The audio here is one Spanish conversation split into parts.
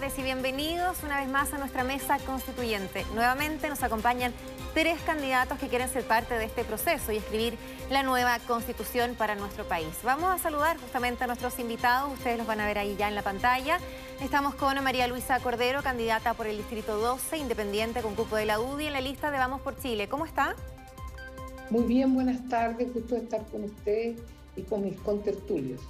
tardes y bienvenidos una vez más a nuestra mesa constituyente. Nuevamente nos acompañan tres candidatos que quieren ser parte de este proceso y escribir la nueva constitución para nuestro país. Vamos a saludar justamente a nuestros invitados, ustedes los van a ver ahí ya en la pantalla. Estamos con María Luisa Cordero, candidata por el Distrito 12, independiente con cupo de la UDI en la lista de Vamos por Chile. ¿Cómo está? Muy bien, buenas tardes, gusto estar con usted y con mis contertulios.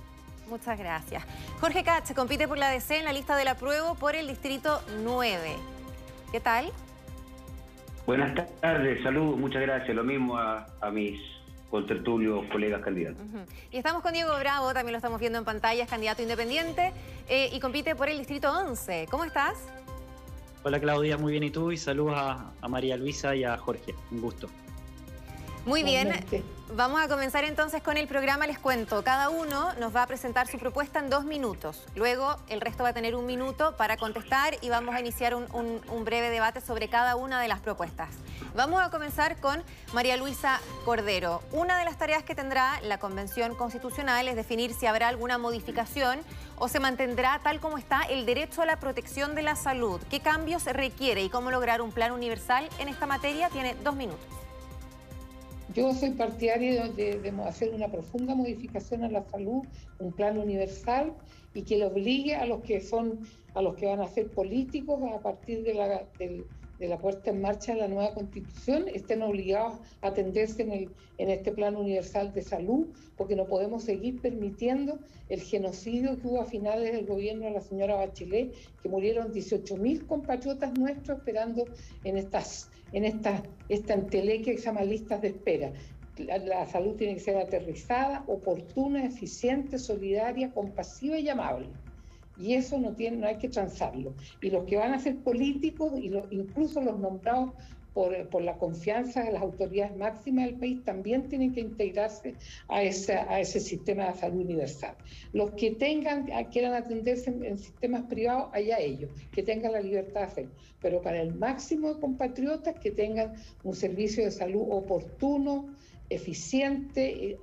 Muchas gracias. Jorge Katz compite por la DC en la lista del apruebo por el Distrito 9. ¿Qué tal? Buenas tardes, saludos, muchas gracias. Lo mismo a, mis contertulios, colegas candidatos. Y estamos con Diego Bravo, también lo estamos viendo en pantalla, es candidato independiente eh, y compite por el Distrito 11. ¿Cómo estás? Hola Claudia, muy bien. ¿Y tú? Y saludos a María Luisa y a Jorge. Un gusto. Muy bien, vamos a comenzar entonces con el programa. Les cuento, cada uno nos va a presentar su propuesta en dos minutos. Luego el resto va a tener un minuto para contestar y vamos a iniciar un, breve debate sobre cada una de las propuestas. Vamos a comenzar con María Luisa Cordero. Una de las tareas que tendrá la Convención Constitucional es definir si habrá alguna modificación o se mantendrá tal como está el derecho a la protección de la salud. ¿Qué cambios requiere y cómo lograr un plan universal en esta materia? Tiene dos minutos. Yo soy partidaria de, hacer una profunda modificación a la salud, un plan universal y que le obligue a los que son, a los que van a ser políticos a partir de la, de, puesta en marcha de la nueva constitución, estén obligados a atenderse en, el, en este plan universal de salud, porque no podemos seguir permitiendo el genocidio que hubo a finales del gobierno de la señora Bachelet, que murieron 18.000 compatriotas nuestros esperando en estas en esta, esta entelequia que se llama listas de espera. La, salud tiene que ser aterrizada, oportuna, eficiente, solidaria, compasiva y amable. Y eso no, tiene, no hay que transarlo. Y los que van a ser políticos, y incluso los nombrados por, la confianza de las autoridades máximas del país, también tienen que integrarse a ese, a ese sistema de salud universal. Los que tengan, quieran atenderse en, sistemas privados, allá ellos, que tengan la libertad de hacerlo. Pero para el máximo de compatriotas, que tengan un servicio de salud oportuno, eficiente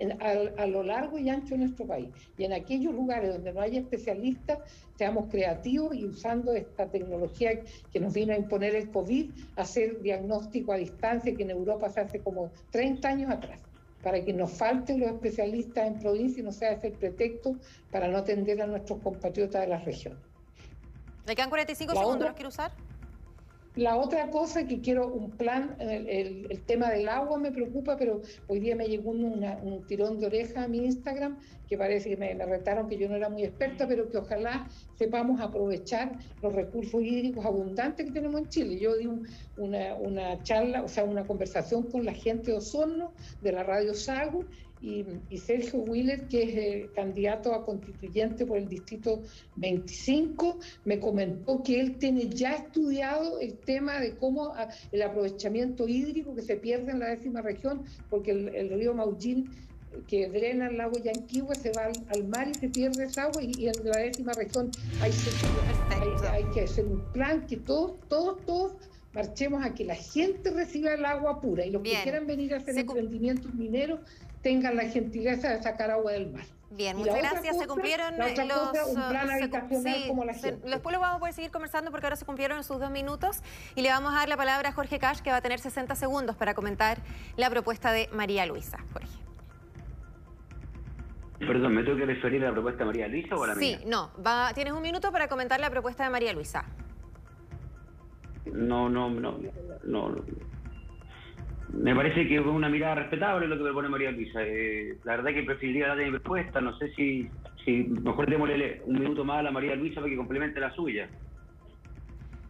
a, lo largo y ancho de nuestro país. Y en aquellos lugares donde no haya especialistas, seamos creativos y usando esta tecnología que nos vino a imponer el COVID, hacer diagnóstico a distancia que en Europa se hace como 30 años atrás para que nos falten los especialistas en provincia y no sea ese pretexto para no atender a nuestros compatriotas de la región. ¿Le quedan 45 segundos? ¿Los quiere usar? La otra cosa que quiero un plan, el, tema del agua me preocupa, pero hoy día me llegó un tirón de oreja a mi Instagram, que parece que me, retaron que yo no era muy experta, pero que ojalá sepamos aprovechar los recursos hídricos abundantes que tenemos en Chile. Yo di una, una charla, o sea, una conversación con la gente de Osorno, de la radio Sago, y, Sergio Wheeler, que es el candidato a constituyente por el distrito 25, me comentó que él tiene ya estudiado el tema de cómo el aprovechamiento hídrico que se pierde en la décima región, porque el, río Maullín que drena el lago Yanquihue se va al, mar y se pierde esa agua y, en la décima región hay, hay, que hacer un plan que todos, todos, todos marchemos a que la gente reciba el agua pura y los que quieran venir a hacer emprendimientos mineros tengan la gentileza de sacar agua del mar. Bien, muchas gracias. se cumplieron los. un plan habitacional como la gente. después lo vamos a poder seguir conversando porque ahora se cumplieron sus dos minutos y le vamos a dar la palabra a Jorge Cash, que va a tener 60 segundos para comentar la propuesta de María Luisa. Jorge. Perdón, ¿me tengo que referir a la propuesta de María Luisa o a la mía? Sí, no. Va, tienes un minuto para comentar la propuesta de María Luisa. No, no, no, no. Me parece que es una mirada respetable lo que propone María Luisa. Eh, la verdad que preferiría darle mi respuesta. No sé si, si mejor démosle un minuto más a la María Luisa para que complemente la suya.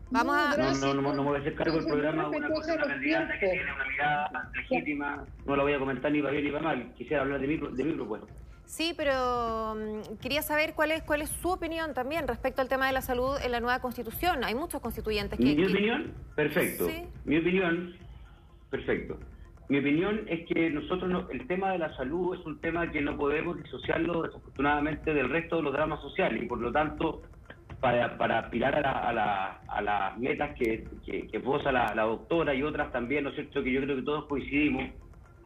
Vamos a... No, no, no, no me voy a hacer cargo del programa una, una candidata que tiene una mirada legítima. No la voy a comentar ni para bien ni para mal. Quisiera hablar de mi, de mi propuesta. Sí, pero mm, quería saber cuál es cuál es su opinión también respecto al tema de la salud en la nueva constitución. Hay muchos constituyentes que... Mi opinión, perfecto. Mi opinión Perfecto. Mi opinión es que nosotros, el tema de la salud es un tema que no podemos disociarlo desafortunadamente del resto de los dramas sociales y por lo tanto, para, para aspirar a, la, las metas que, que, que posa la, doctora y otras también, ¿no es cierto?, que yo creo que todos coincidimos,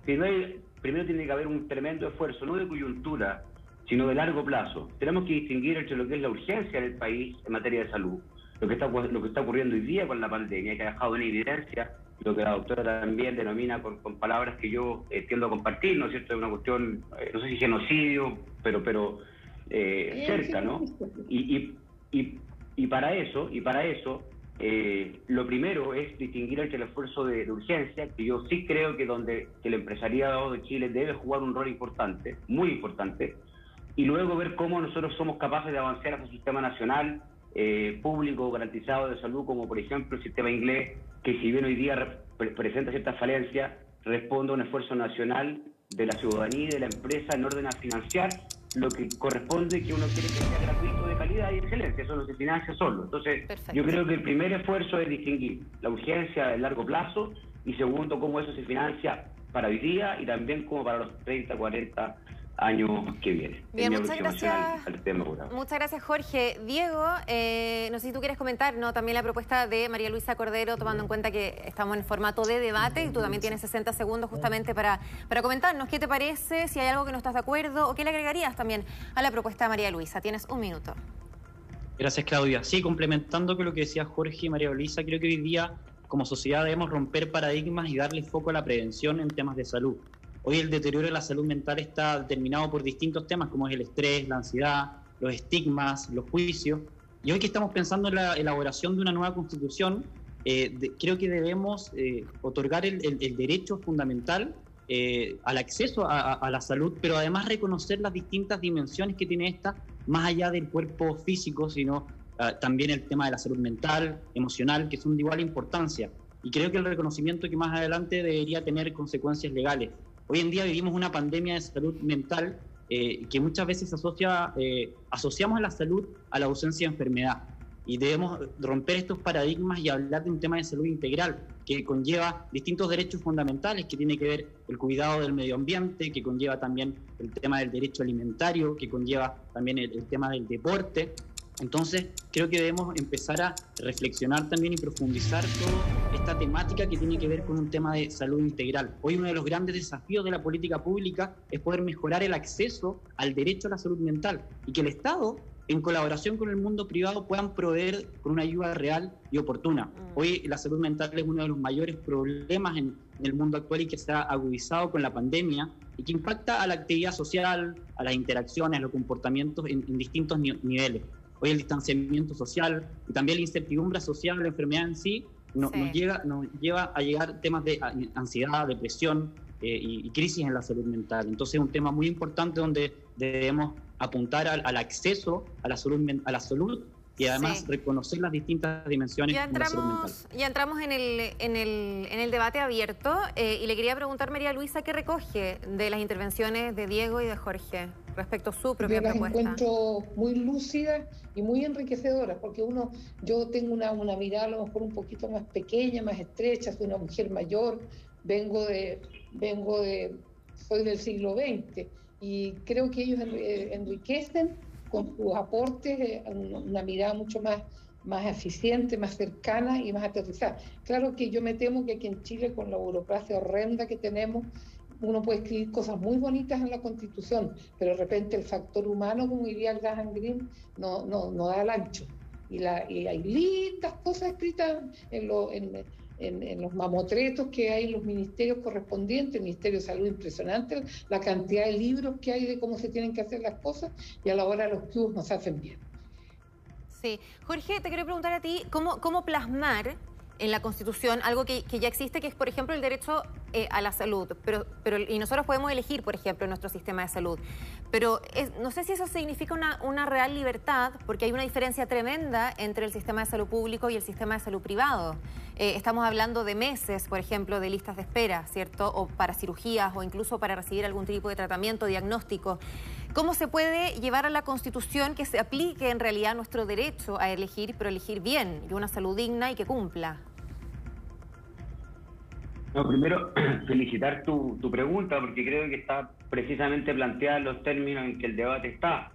primero tiene que haber un tremendo esfuerzo, no de coyuntura, sino de largo plazo. Tenemos que distinguir entre lo que es la urgencia del país en materia de salud lo que está lo que está ocurriendo hoy día con la pandemia, que ha dejado en evidencia lo que la doctora también denomina con, palabras que yo eh, tiendo a compartir, ¿no es cierto? Es una cuestión, eh, no sé si genocidio, pero pero eh, cerca, ¿no? Y, y, y, para eso, y para eso, lo primero es distinguir entre el esfuerzo de, urgencia, que yo sí creo que donde el empresariado de Chile debe jugar un rol importante, muy importante, y luego ver cómo nosotros somos capaces de avanzar hacia un sistema nacional eh, público garantizado de salud, como por ejemplo el sistema inglés, que si bien hoy día presenta ciertas falencias, responde a un esfuerzo nacional de la ciudadanía y de la empresa en orden a financiar lo que corresponde que uno quiere que sea gratuito, de calidad y excelencia, eso no se financia solo. Entonces, yo creo que el primer esfuerzo es distinguir la urgencia a largo plazo y segundo, cómo eso se financia para hoy día y también como para los 30, 40 año que viene. Bien, muchas gracias. muchas gracias, Jorge. Diego, eh, no sé si tú quieres comentar, ¿no? También la propuesta de María Luisa Cordero, tomando en cuenta que estamos en formato de debate y tú también tienes 60 segundos justamente para, para comentarnos qué te parece, si hay algo que no estás de acuerdo o qué le agregarías también a la propuesta de María Luisa. Tienes un minuto. Gracias, Claudia. Sí, complementando con lo que decía Jorge y María Luisa, creo que hoy día como sociedad debemos romper paradigmas y darle foco a la prevención en temas de salud. Hoy el deterioro de la salud mental está determinado por distintos temas como es el estrés, la ansiedad, los estigmas, los juicios. Y hoy que estamos pensando en la elaboración de una nueva constitución, eh, creo que debemos eh, otorgar el, derecho fundamental eh, al acceso a, la salud, pero además reconocer las distintas dimensiones que tiene esta, más allá del cuerpo físico, sino ah, también el tema de la salud mental, emocional, que son de igual importancia. Y creo que el reconocimiento que más adelante debería tener consecuencias legales. Hoy en día vivimos una pandemia de salud mental eh, que muchas veces asocia, eh, asociamos a la salud a la ausencia de enfermedad. Y debemos romper estos paradigmas y hablar de un tema de salud integral que conlleva distintos derechos fundamentales, que tiene que ver el cuidado del medio ambiente, que conlleva también el tema del derecho alimentario, que conlleva también el tema del deporte. Entonces, creo que debemos empezar a reflexionar también y profundizar toda esta temática que tiene que ver con un tema de salud integral. Hoy uno de los grandes desafíos de la política pública es poder mejorar el acceso al derecho a la salud mental y que el Estado, en colaboración con el mundo privado, puedan proveer con una ayuda real y oportuna. Mm. Hoy la salud mental es uno de los mayores problemas en, el mundo actual y que se ha agudizado con la pandemia y que impacta a la actividad social, a las interacciones, a los comportamientos en, distintos niveles hoy el distanciamiento social y también la incertidumbre social, la enfermedad en sí, nos, llega, nos lleva a llegar temas de ansiedad, depresión eh, y, crisis en la salud mental. Entonces es un tema muy importante donde debemos apuntar al, al acceso a la salud, a la salud y además reconocer las distintas dimensiones ya entramos, de la salud mental. Ya entramos en el, en el, en el debate abierto eh, y le quería preguntar, María Luisa, ¿qué recoge de las intervenciones de Diego y de Jorge respecto a su propia yo las propuesta? encuentro muy lúcidas y muy enriquecedoras, porque uno, yo tengo una, una mirada a lo mejor un poquito más pequeña, más estrecha, soy una mujer mayor, vengo de, vengo de, soy del siglo XX y creo que ellos enriquecen con sus aportes, eh, una mirada mucho más, más eficiente, más cercana y más aterrizada. Claro que yo me temo que aquí en Chile, con la burocracia horrenda que tenemos, uno puede escribir cosas muy bonitas en la Constitución, pero de repente el factor humano, como diría Graham Greene, no, no, no da el ancho. Y, la, y hay lindas cosas escritas en, en, los mamotretos que hay en los ministerios correspondientes, el Ministerio de Salud impresionante, la cantidad de libros que hay de cómo se tienen que hacer las cosas y a la hora los clubes nos hacen bien. Sí. Jorge, te quiero preguntar a ti, ¿cómo, cómo plasmar en la Constitución algo que, ya existe, que es, por ejemplo, el derecho eh, a la salud. Pero, pero, y nosotros podemos elegir, por ejemplo, nuestro sistema de salud. Pero no sé si eso significa una, una, real libertad, porque hay una diferencia tremenda entre el sistema de salud público y el sistema de salud privado. Eh, estamos hablando de meses, por ejemplo, de listas de espera, ¿cierto? O para cirugías o incluso para recibir algún tipo de tratamiento, diagnóstico. ¿Cómo se puede llevar a la Constitución que se aplique en realidad nuestro derecho a elegir, pero elegir bien y una salud digna y que cumpla? No, primero, felicitar tu, tu, pregunta, porque creo que está precisamente planteada en los términos en que el debate está,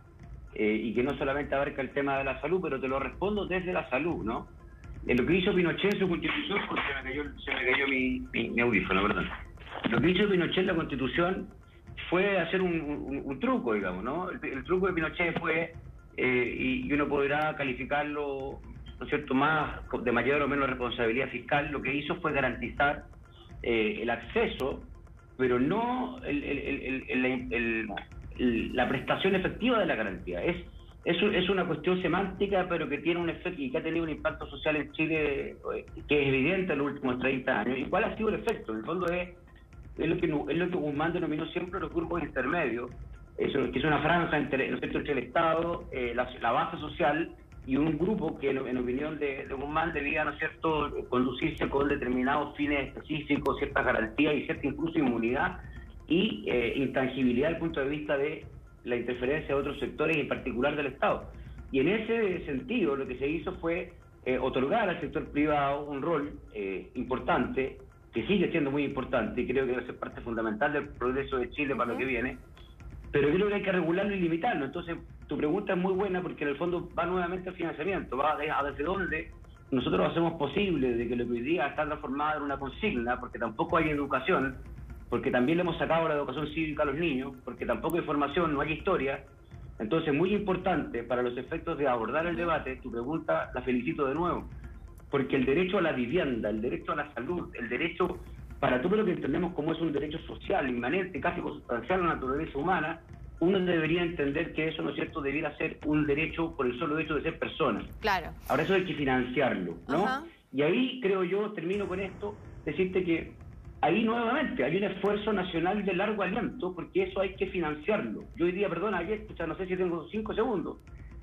eh, y que no solamente abarca el tema de la salud, pero te lo respondo desde la salud, ¿no? En lo que hizo Pinochet en su constitución, porque se me cayó, se me cayó mi, mi, audífono, perdón. Lo que hizo Pinochet en la constitución fue hacer un, un, truco, digamos, ¿no? El, truco de Pinochet fue, eh, y, y uno podrá calificarlo ¿no es cierto?, más de mayor o menos responsabilidad fiscal, lo que hizo fue garantizar eh, el acceso, pero no la prestación efectiva de la garantía. Es, es, es, una cuestión semántica, pero que tiene un efecto y que ha tenido un impacto social en Chile eh, que es evidente en los últimos 30 años. ¿Y cuál ha sido el efecto? En el fondo es, es, lo, que, es lo que Guzmán denominó siempre los grupos intermedios, eso, que es una franja entre, entre el Estado, eh, la, base social y un grupo que, en, opinión de, de, Guzmán, debía, ¿no es cierto?, conducirse con determinados fines específicos, ciertas garantías y cierta incluso inmunidad y eh, intangibilidad desde el punto de vista de la interferencia de otros sectores y en particular del Estado. Y en ese sentido lo que se hizo fue eh, otorgar al sector privado un rol importante, que sigue siendo muy importante y creo que debe ser parte fundamental del progreso de Chile para lo que viene, pero creo que hay que regularlo y limitarlo. Entonces, tu pregunta es muy buena porque en el fondo va nuevamente al financiamiento, va a desde dónde nosotros hacemos posible de que lo que hoy día está transformado en una consigna, porque tampoco hay educación, porque también le hemos sacado la educación cívica a los niños, porque tampoco hay formación, no hay historia. Entonces, muy importante para los efectos de abordar el debate, tu pregunta la felicito de nuevo, porque el derecho a la vivienda, el derecho a la salud, el derecho para todo lo que entendemos como es un derecho social, inmanente, casi consustancial a la naturaleza humana, uno debería entender que eso, ¿no es cierto?, debiera ser un derecho por el solo hecho de ser persona. Claro. Ahora eso hay que financiarlo, ¿no? Y ahí creo yo, termino con esto, decirte que ahí nuevamente hay un esfuerzo nacional de largo aliento, porque eso hay que financiarlo. Yo hoy día, perdona, ayer, no sé si tengo cinco segundos,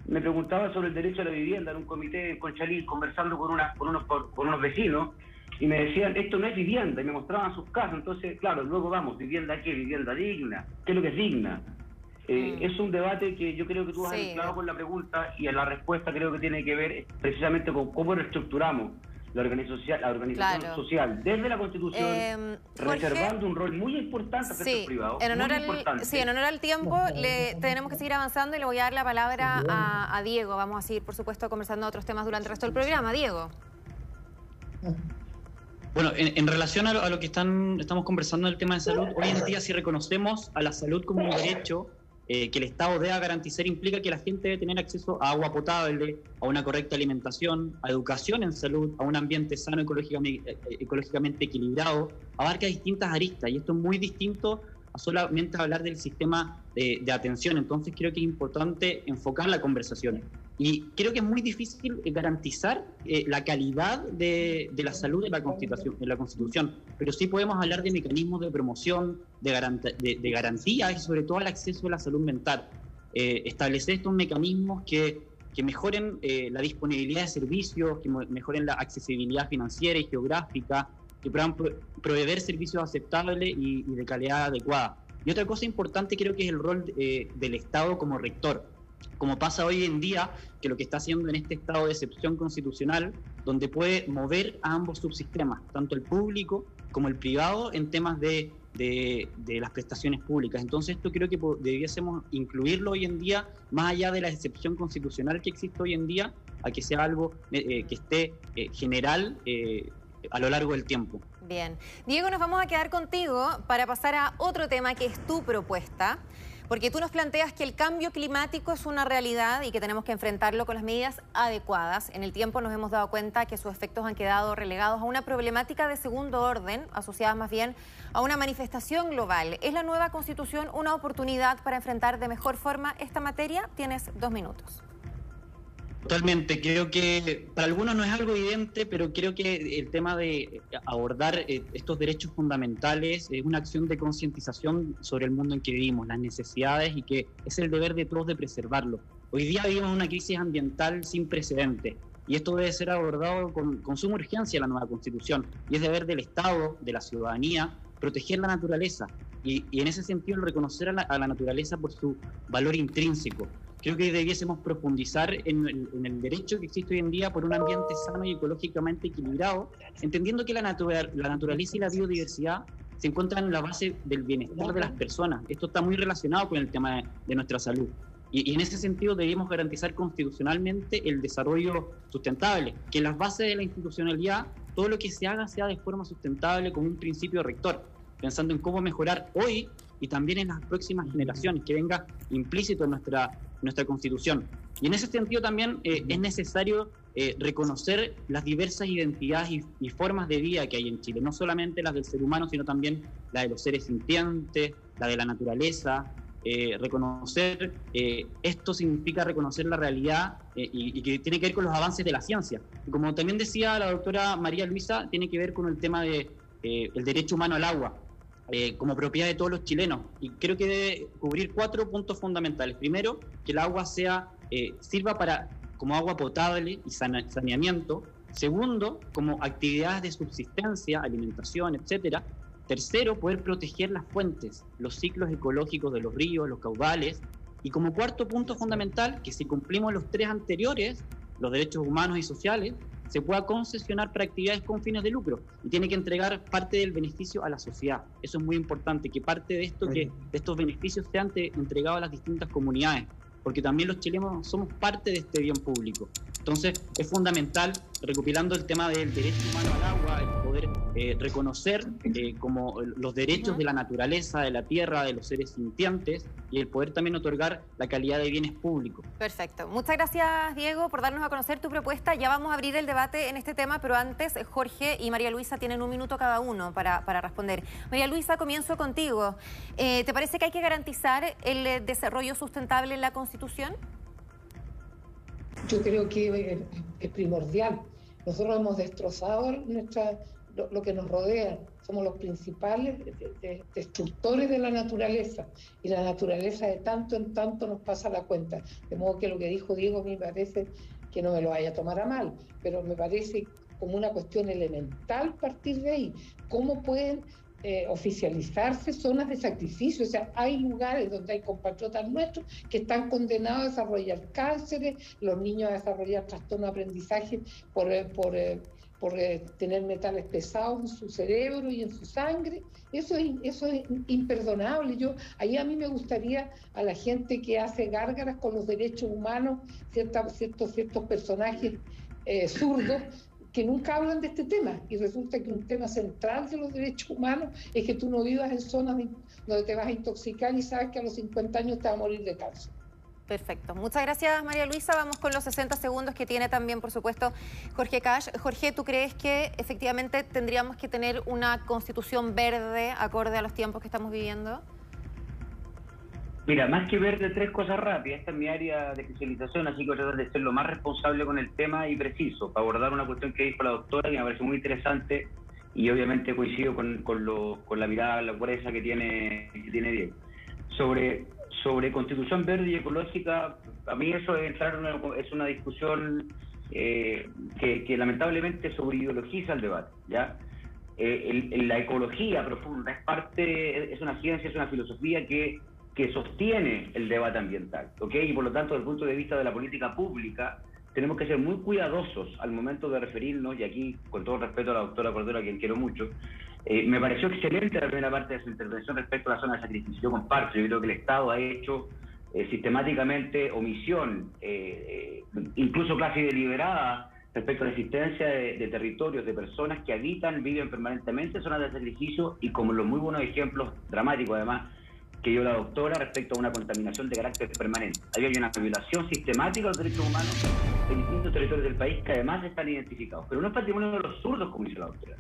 me preguntaba sobre el derecho a la vivienda en un comité en Conchalí, conversando con, una, con, unos, con unos vecinos, y me decían, esto no es vivienda, y me mostraban sus casas. Entonces, claro, luego vamos, ¿vivienda qué? ¿Vivienda digna? ¿Qué es lo que es digna? Eh, mm. Es un debate que yo creo que tú has sí. con la pregunta y en la respuesta creo que tiene que ver precisamente con cómo reestructuramos la organización, la organización social desde la Constitución, em, reservando un rol muy importante al sector privado. En honor al, sí, en honor al tiempo, le, tenemos que seguir avanzando y le voy a dar la palabra a, a Diego. Vamos a seguir, por supuesto, conversando otros temas durante el resto del programa. Diego. Bueno, en, relación a lo, que están, estamos conversando en el tema de salud, hoy en día si reconocemos a la salud como un derecho eh, que el Estado debe garantizar, implica que la gente debe tener acceso a agua potable, a una correcta alimentación, a educación en salud, a un ambiente sano ecológicamente, eh, ecológicamente equilibrado, abarca distintas aristas y esto es muy distinto a solamente hablar del sistema de, atención. Entonces creo que es importante enfocar la conversación. Y creo que es muy difícil garantizar eh, la calidad de, la salud de la, constitución, de la Constitución, pero sí podemos hablar de mecanismos de promoción, de, de, garantía y sobre todo al acceso a la salud mental. Eh, establecer estos mecanismos que, que mejoren eh, la disponibilidad de servicios, que mejoren la accesibilidad financiera y geográfica, que puedan proveer servicios aceptables y, de calidad adecuada. Y otra cosa importante creo que es el rol eh, del Estado como rector, como pasa hoy en día, que lo que está haciendo en este estado de excepción constitucional, donde puede mover a ambos subsistemas, tanto el público como el privado, en temas de, de, las prestaciones públicas. Entonces esto creo que debiésemos incluirlo hoy en día, más allá de la excepción constitucional que existe hoy en día, a que sea algo eh, eh, que esté general a lo largo del tiempo. Bien. Diego, nos vamos a quedar contigo para pasar a otro tema que es tu propuesta, porque tú nos planteas que el cambio climático es una realidad y que tenemos que enfrentarlo con las medidas adecuadas. En el tiempo nos hemos dado cuenta que sus efectos han quedado relegados a una problemática de segundo orden, asociada más bien a una manifestación global. ¿Es la nueva constitución una oportunidad para enfrentar de mejor forma esta materia? Tienes dos minutos. Totalmente, creo que para algunos no es algo evidente, pero creo que el tema de abordar eh, estos derechos fundamentales es una acción de concientización sobre el mundo en que vivimos, las necesidades y que es el deber de todos de preservarlo. Hoy día vivimos una crisis ambiental sin precedentes y esto debe ser abordado con, suma urgencia en la nueva constitución y es deber del Estado, de la ciudadanía, proteger la naturaleza y, en ese sentido reconocer a la naturaleza por su valor intrínseco creo que debiésemos profundizar en el, derecho que existe hoy en día por un ambiente sano y ecológicamente equilibrado, entendiendo que la, la naturaleza y la biodiversidad se encuentran en la base del bienestar de las personas. Esto está muy relacionado con el tema de, nuestra salud. Y, y, en ese sentido debemos garantizar constitucionalmente el desarrollo sustentable, que en las bases de la institucionalidad todo lo que se haga sea de forma sustentable con un principio rector, pensando en cómo mejorar hoy y también en las próximas generaciones, que venga implícito en nuestra, nuestra constitución. Y en ese sentido también eh, es necesario eh, reconocer las diversas identidades y, formas de vida que hay en Chile, no solamente las del ser humano, sino también la de los seres sintientes, la de la naturaleza. Eh, reconocer esto significa reconocer la realidad y, que tiene que ver con los avances de la ciencia. Y como también decía la doctora María Luisa, tiene que ver con el tema del de, el derecho humano al agua. Como propiedad de todos los chilenos. Y creo que debe cubrir cuatro puntos fundamentales. Primero, que el agua sea sirva para como agua potable y saneamiento. Segundo, como actividades de subsistencia, alimentación, etcétera. Tercero, poder proteger las fuentes, los ciclos ecológicos de los ríos, los caudales. Y como cuarto punto fundamental, que si cumplimos los tres anteriores, los derechos humanos y sociales, se pueda concesionar para actividades con fines de lucro y tiene que entregar parte del beneficio a la sociedad. Eso es muy importante, que parte de esto, que de estos beneficios sean entregados a las distintas comunidades porque también los chilenos somos parte de este bien público. Entonces, es fundamental, recopilando el tema del derecho humano al agua, el poder eh, reconocer eh, como los derechos de la naturaleza, de la tierra, de los seres sintientes, y el poder también otorgar la calidad de bienes públicos. Perfecto. Muchas gracias, Diego, por darnos a conocer tu propuesta. Ya vamos a abrir el debate en este tema, pero antes, Jorge y María Luisa tienen un minuto cada uno para, para responder. María Luisa, comienzo contigo. Eh, ¿Te parece que hay que garantizar el desarrollo sustentable en la Constitución? Yo creo que es, primordial. Nosotros hemos destrozado nuestra, lo, que nos rodea, somos los principales destructores de la naturaleza y la naturaleza de tanto en tanto nos pasa la cuenta. De modo que lo que dijo Diego a mí me parece que no me lo vaya a tomar a mal, pero me parece como una cuestión elemental partir de ahí. ¿Cómo pueden eh, oficializarse zonas de sacrificio. O sea, hay lugares donde hay compatriotas nuestros que están condenados a desarrollar cánceres, los niños a desarrollar trastorno de aprendizaje por, eh, por, eh, por tener metales pesados en su cerebro y en su sangre. Eso es, eso es imperdonable. Yo, ahí a mí me gustaría a la gente que hace gárgaras con los derechos humanos, ciertos, ciertos personajes zurdos, que nunca hablan de este tema y resulta que un tema central de los derechos humanos es que tú no vivas en zonas donde te vas a intoxicar y sabes que a los 50 años te vas a morir de cáncer. Perfecto. Muchas gracias, María Luisa. Vamos con los 60 segundos que tiene también, por supuesto, Jorge Cash. Jorge, ¿tú crees que efectivamente tendríamos que tener una constitución verde acorde a los tiempos que estamos viviendo? Mira, más que ver de tres cosas rápidas, esta es mi área de especialización, así que voy a tratar de ser lo más responsable con el tema y preciso, para abordar una cuestión que dijo la doctora y me parece muy interesante y obviamente coincido con, con, lo, con la mirada, la pureza que tiene, que tiene Diego. Sobre, sobre constitución verde y ecológica, a mí eso es entrar una, es una discusión eh, que, que, lamentablemente sobreideologiza el debate, ¿ya? Eh, la ecología profunda es parte, es una ciencia, es una filosofía que que sostiene el debate ambiental, ¿ok? Y por lo tanto, desde el punto de vista de la política pública, tenemos que ser muy cuidadosos al momento de referirnos, y aquí, con todo respeto a la doctora Cordero, a quien quiero mucho, eh, me pareció excelente la primera parte de su intervención respecto a la zona de sacrificio. Yo comparto, yo creo que el Estado ha hecho eh, sistemáticamente omisión, eh, incluso casi deliberada, respecto a la existencia de, territorios, de personas que habitan, viven permanentemente en zonas de sacrificio y como los muy buenos ejemplos dramáticos además que dio la doctora respecto a una contaminación de carácter permanente. Había una violación sistemática de los derechos humanos en distintos territorios del país que además están identificados. Pero no es patrimonio de los zurdos, como dice la doctora.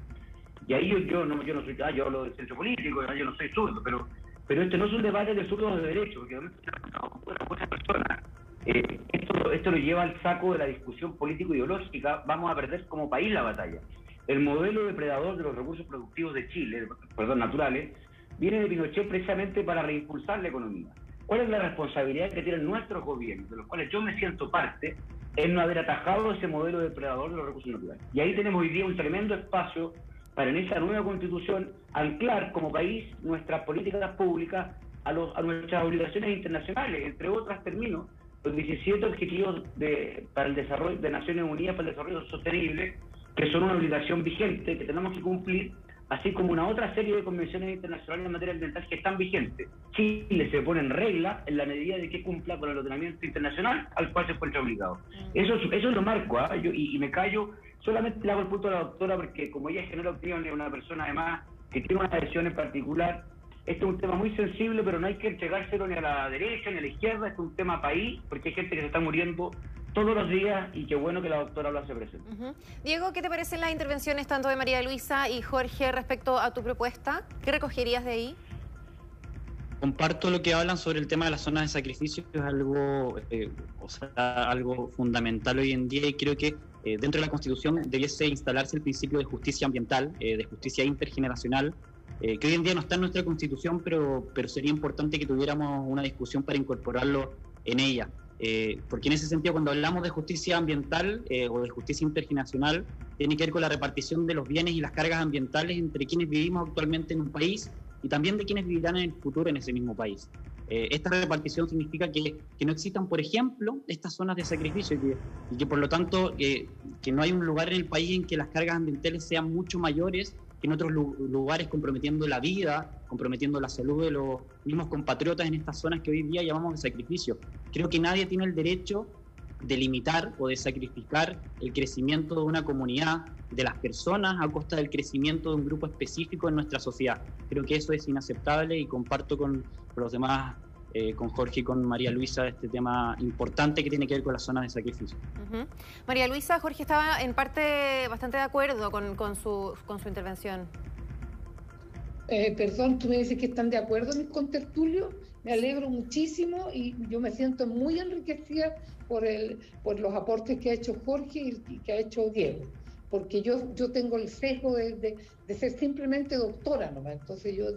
Y ahí yo, yo, no, yo no soy, ah, yo hablo del centro político, yo no soy zurdo, pero, pero este no es un debate de zurdos de derecho, porque muchas personas. Eh, esto, esto lo lleva al saco de la discusión político-ideológica. Vamos a perder como país la batalla. El modelo depredador de los recursos productivos de Chile, perdón, naturales, viene de Pinochet precisamente para reimpulsar la economía. ¿Cuál es la responsabilidad que tienen nuestros gobiernos, de los cuales yo me siento parte, en no haber atajado ese modelo depredador de los recursos naturales? Y ahí tenemos hoy día un tremendo espacio para en esa nueva constitución anclar como país nuestras políticas públicas a, los, a nuestras obligaciones internacionales, entre otras términos, los 17 objetivos de, para el desarrollo de Naciones Unidas para el Desarrollo Sostenible, que son una obligación vigente que tenemos que cumplir así como una otra serie de convenciones internacionales en materia ambiental que están vigentes. Chile se pone en regla en la medida de que cumpla con el ordenamiento internacional al cual se encuentra obligado. Mm. Eso, eso lo marco, ¿ah? y, me callo, solamente le hago el punto a la doctora porque como ella genera opinión, es una persona además que tiene una adhesión en particular, este es un tema muy sensible, pero no hay que entregárselo ni a la derecha ni a la izquierda, este es un tema país, porque hay gente que se está muriendo todos los días y qué bueno que la doctora lo hace presente. Diego, ¿qué te parecen las intervenciones tanto de María Luisa y Jorge respecto a tu propuesta? ¿Qué recogerías de ahí? Comparto lo que hablan sobre el tema de las zonas de sacrificio, es algo, eh, o sea, algo fundamental hoy en día y creo que eh, dentro de la Constitución debiese instalarse el principio de justicia ambiental, eh, de justicia intergeneracional, que hoy en día no está en nuestra Constitución, pero, pero sería importante que tuviéramos una discusión para incorporarlo en ella. Porque en ese sentido, cuando hablamos de justicia ambiental o de justicia intergeneracional, tiene que ver con la repartición de los bienes y las cargas ambientales entre quienes vivimos actualmente en un país y también de quienes vivirán en el futuro en ese mismo país. Eh, esta repartición significa que, que, no existan, por ejemplo, estas zonas de sacrificio y que, y que por lo tanto eh, que no hay un lugar en el país en que las cargas ambientales sean mucho mayores que en otros lugares comprometiendo la vida, comprometiendo la salud de los mismos compatriotas en estas zonas que hoy día llamamos de sacrificio. Creo que nadie tiene el derecho de limitar o de sacrificar el crecimiento de una comunidad, de las personas, a costa del crecimiento de un grupo específico en nuestra sociedad. Creo que eso es inaceptable y comparto con, los demás, eh, con Jorge y con María Luisa, este tema importante que tiene que ver con las zonas de sacrificio. María Luisa, Jorge estaba en parte bastante de acuerdo con, con, su, con su intervención. Eh, perdón, tú me dices que están de acuerdo mis contertulios, me alegro muchísimo y yo me siento muy enriquecida por, el, por los aportes que ha hecho Jorge y que ha hecho Diego, porque yo, yo tengo el sesgo de, de, ser simplemente doctora nomás, entonces yo,